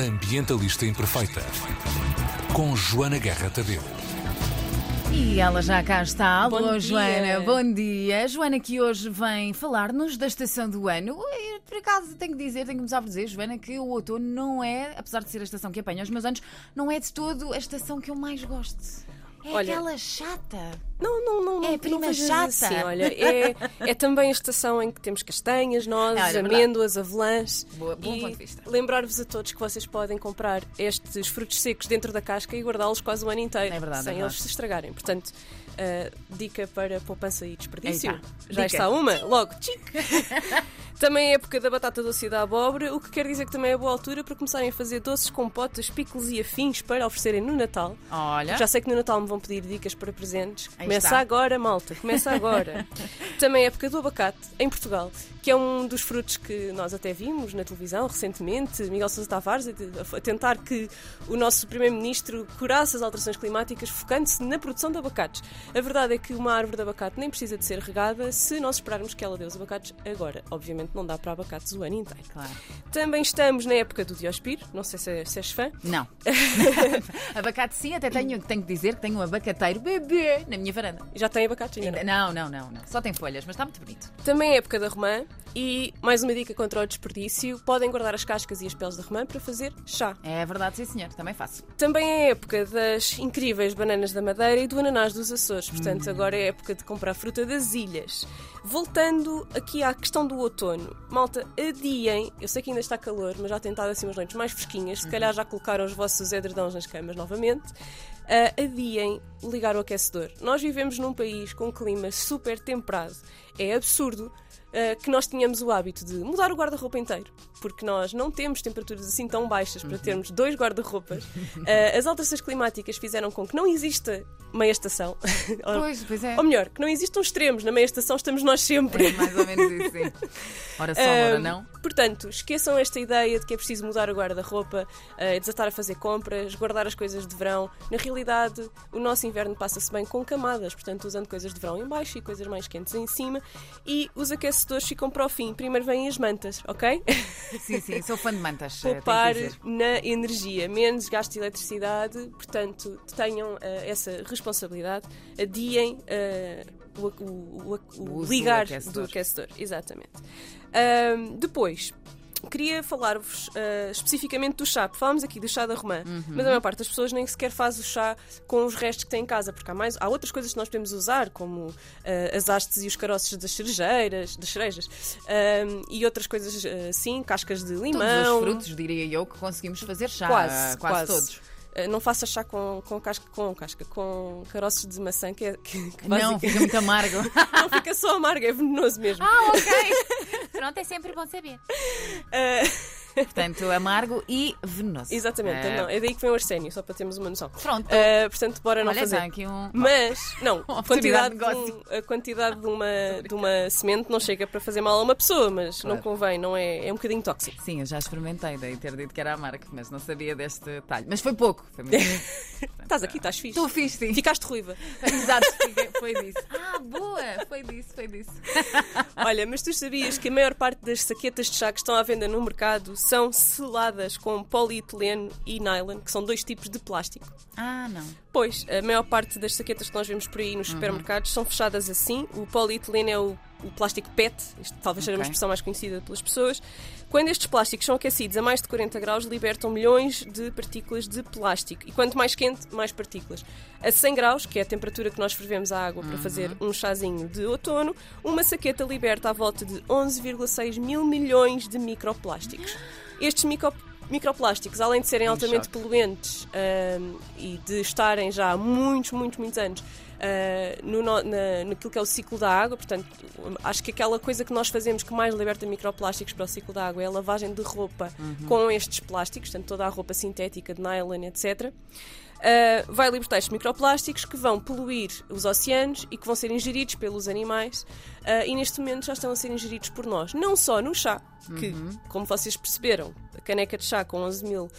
Ambientalista Imperfeita. Com Joana Guerra Tadeu. E ela já cá está. Alô, Bom dia. Joana, bom dia. Joana que hoje vem falar-nos da estação do ano. E, por acaso, tenho que dizer, tenho que começar por dizer, Joana, que o outono não é, apesar de ser a estação que apanha os meus anos, não é de todo a estação que eu mais gosto. É Olha- aquela chata. Não, não, não. É não, prima não chata. Assim, olha, é, é também a estação em que temos castanhas, nozes, Olha, é amêndoas, avelãs. Boa- bom e ponto de vista. Lembrar-vos a todos que vocês podem comprar estes frutos secos dentro da casca e guardá-los quase o ano inteiro, É verdade, sem é eles verdade. se estragarem. Portanto, ah, dica para poupança e desperdício. Tá. Já está uma, logo, tchic. Também é época da batata doce e da abóbora, o que quer dizer que também é boa altura para começarem a fazer doces, compotas, picos e afins para oferecerem no Natal. Olha. Já sei que no Natal me vão pedir dicas para presentes. Aí começa está. agora, malta, começa agora. Também é época do abacate, em Portugal, que é um dos frutos que nós até vimos na televisão recentemente. Miguel Sousa Tavares a, a tentar que o nosso Primeiro-Ministro curasse as alterações climáticas, focando-se na produção de abacates. A verdade é que uma árvore de abacate nem precisa de ser regada se nós esperarmos que ela dê os abacates agora. Obviamente não dá para abacates o ano inteiro. Claro. Também estamos na época do Diospiro, não sei se, se és fã. Não. abacate sim, até tenho, tenho que dizer que tenho um abacateiro bebê na minha varanda. Já tem abacates ainda? não? Não, não, não, não. Só tem folhas, mas está muito bonito. Também é época da romã e mais uma dica contra o desperdício: podem guardar as cascas e as peles da romã para fazer chá. É verdade, sim, senhor. Também faço. Também é época das incríveis bananas da Madeira e do ananás dos Açores, portanto, agora é época de comprar fruta das ilhas. Voltando aqui à questão do outono, malta, adiem, eu sei que ainda está calor, mas já tem estado assim umas noites mais fresquinhas, se calhar já colocaram os vossos edredões nas camas novamente. Ah, adiem ligar o aquecedor. Nós vivemos num país com um clima super temperado. É absurdo ah, que nós tenhamos o hábito de mudar o guarda-roupa inteiro, porque nós não temos temperaturas assim tão baixas para termos dois guarda-roupas. Ah, as alterações climáticas fizeram com que não exista meia estação. Pois, pois é. Ou melhor, que não existam extremos. Na meia estação estamos nós sempre. É mais ou menos isso, sim. Ora só, ora Ahm, não. Portanto, esqueçam esta ideia de que é preciso mudar o guarda-roupa, uh, desatar a fazer compras, guardar as coisas de verão. Na realidade, o nosso inverno passa-se bem com camadas, portanto, usando coisas de verão em baixo e coisas mais quentes em cima. E os aquecedores ficam para o fim. Primeiro vêm as mantas, ok? Sim, sim, sou fã de mantas. eh, Poupar na energia, menos gasto de eletricidade, portanto, tenham uh, essa responsabilidade, adiem uh, o, o- o- uso do ligar aquecedor. do aquecedor. Exatamente. Ahm, depois. Queria falar-vos ah, especificamente do chá. Falámos aqui do chá da romã, Uhum. mas a maior parte das pessoas nem sequer faz o chá com os restos que tem em casa, porque há, mais, há outras coisas que nós podemos usar, como ah, as hastes e os caroços das cerejeiras, das cerejas, e outras coisas assim, cascas de limão. Todos os frutos, diria eu, que conseguimos fazer chá. Quase, quase, quase. todos. Uh, não faça chá com, com casca, com casca, com caroços de maçã, que, é, que, que Não, fica muito amargo. não fica só amargo, é venenoso mesmo. ah, ok. Pronto, é sempre bom saber. Uh, Portanto, amargo e venenoso. exatamente, Eh, não, é daí que vem o arsénio, só para termos uma noção. Pronto. Uh, portanto, bora não Olha, fazer. aqui um. Mas, não, a quantidade, de um- a quantidade de uma, de uma semente não chega para fazer mal a uma pessoa, mas Claro. não convém, não é, é um bocadinho tóxico. Sim, eu já experimentei, daí ter dito que era amargo, mas não sabia deste detalhe. Mas foi pouco. Foi muito... Estás aqui, estás fixe. Estou fixe, sim. Ficaste ruiva. Exato, foi disso. Ah, boa! Foi disso, foi disso. Olha, mas tu sabias que a maior parte das saquetas de chá que estão à venda no mercado são seladas com polietileno e nylon, que são dois tipos de plástico? Ah, não. Pois, a maior parte das saquetas que nós vemos por aí nos Uhum. supermercados são fechadas assim. O polietileno é o, o plástico PET, isto talvez seja uma expressão mais conhecida pelas pessoas. Quando estes plásticos são aquecidos a mais de 40 graus, libertam milhões de partículas de plástico. E quanto mais quente, mais partículas. A 100 graus, que é a temperatura que nós fervemos a água para fazer um chazinho de outono, uma saqueta liberta à volta de 11,6 mil milhões de microplásticos. Estes micro microplásticos, além de serem Em altamente poluentes ahm, e de estarem já há muitos, muitos, muitos anos ah, no, na, naquilo que é o ciclo da água, portanto, acho que aquela coisa que nós fazemos que mais liberta microplásticos para o ciclo da água é a lavagem de roupa com estes plásticos, portanto, toda a roupa sintética de nylon, etc. uh, vai libertar estes microplásticos que vão poluir os oceanos e que vão ser ingeridos pelos animais uh, e neste momento já estão a ser ingeridos por nós. Não só no chá, que, uhum. como vocês perceberam, a caneca de chá com 11 mil,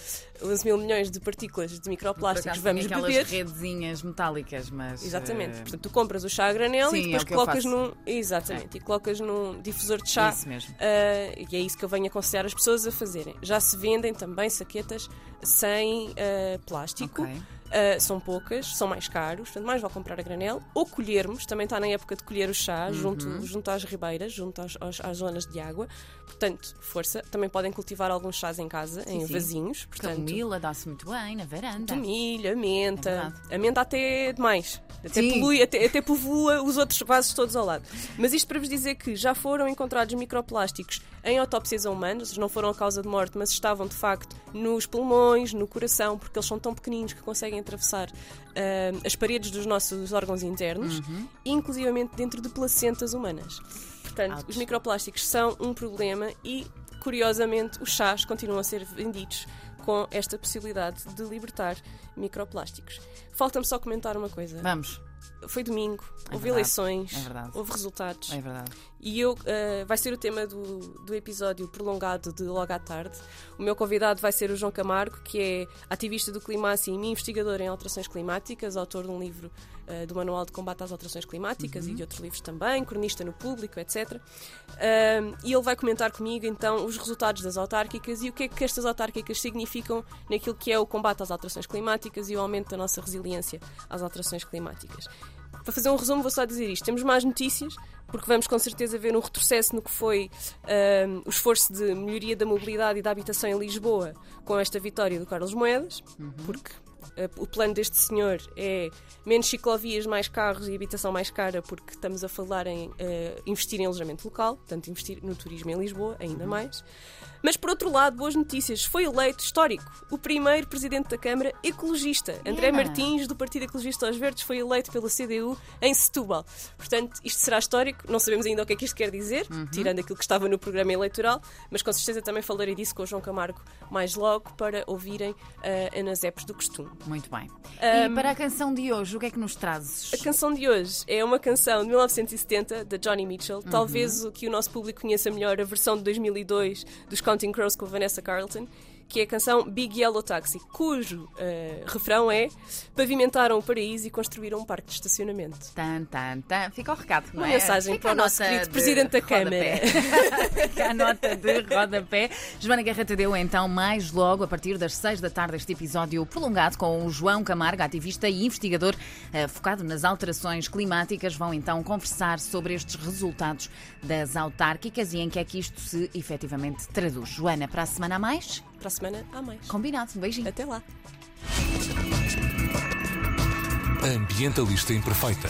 11 mil milhões de partículas de microplásticos vamos beber. redezinhas metálicas, mas. Exatamente. Uh... Portanto, tu compras o chá a granel Sim, e depois é colocas num. Exatamente. É. E colocas num difusor de chá. Isso mesmo. Uh, e é isso que eu venho aconselhar as pessoas a fazerem. Já se vendem também saquetas sem uh, plástico. Okay. Uh, são poucas, são mais caros, portanto, mais vale comprar a granel ou colhermos. Também está na época de colher o chá uhum. junto, junto às ribeiras, junto às, às, às, zonas de água. Portanto, força. Também podem cultivar alguns chás em casa, sim, em sim. vasinhos. Portanto, Camomila dá-se muito bem na varanda. Tomilho, a menta. É a menta até demais. Até polui, até, até povoa os outros vasos todos ao lado. Mas isto para vos dizer que já foram encontrados microplásticos em autópsias a humanos, não foram a causa de morte, mas estavam de facto nos pulmões, no coração, porque eles são tão pequeninos que conseguem atravessar uh, as paredes dos nossos órgãos internos, uhum. inclusivamente dentro de placentas humanas. Portanto, Ouch. os microplásticos são um problema e, curiosamente, os chás continuam a ser vendidos com esta possibilidade de libertar microplásticos. Falta-me só comentar uma coisa. Vamos. Foi domingo, é houve verdade. eleições, é houve resultados. É verdade. E eu, uh, vai ser o tema do, do episódio prolongado de Logo à Tarde. O meu convidado vai ser o João Camargo, que é ativista do Climácia e investigador em alterações climáticas, autor de um livro uh, do Manual de Combate às Alterações Climáticas uhum. e de outros livros também, cronista no público, etc. Uh, e ele vai comentar comigo então os resultados das autárquicas e o que é que estas autárquicas significam naquilo que é o combate às alterações climáticas e o aumento da nossa resiliência às alterações climáticas. Para fazer um resumo, vou só dizer isto: temos mais notícias, porque vamos com certeza ver um retrocesso no que foi um, o esforço de melhoria da mobilidade e da habitação em Lisboa com esta vitória do Carlos Moedas, uhum. porque o plano deste senhor é menos ciclovias, mais carros e habitação mais cara, porque estamos a falar em uh, investir em alojamento local, portanto, investir no turismo em Lisboa, ainda uhum. mais. Mas por outro lado, boas notícias. Foi eleito histórico o primeiro presidente da Câmara ecologista. André yeah. Martins, do Partido Ecologista aos Verdes, foi eleito pela CDU em Setúbal. Portanto, isto será histórico. Não sabemos ainda o que é que isto quer dizer, uhum. tirando aquilo que estava no programa eleitoral, mas com certeza também falarei disso com o João Camargo mais logo para ouvirem uh, nas apps do costume. Muito bem. Um, e para a canção de hoje, o que é que nos trazes? A canção de hoje é uma canção de 1970 da Johnny Mitchell. Uhum. Talvez o que o nosso público conheça melhor, a versão de 2002 dos Counting Crows com Vanessa Carlton que é a canção Big Yellow Taxi, cujo uh, refrão é Pavimentaram o paraíso e construíram um parque de estacionamento. Tan, tan, tan. Fica o recado, não Uma é? mensagem Fica para o nosso querido Presidente da Câmara. Fica a nota de rodapé. Joana Guerra Tadeu, então, mais logo, a partir das seis da tarde, este episódio prolongado com o João Camargo, ativista e investigador uh, focado nas alterações climáticas. Vão então conversar sobre estes resultados das autárquicas e em que é que isto se efetivamente traduz. Joana, para a semana a mais? Para a semana há mais. Combinado. Um beijinho. Até lá. Ambientalista Imperfeita.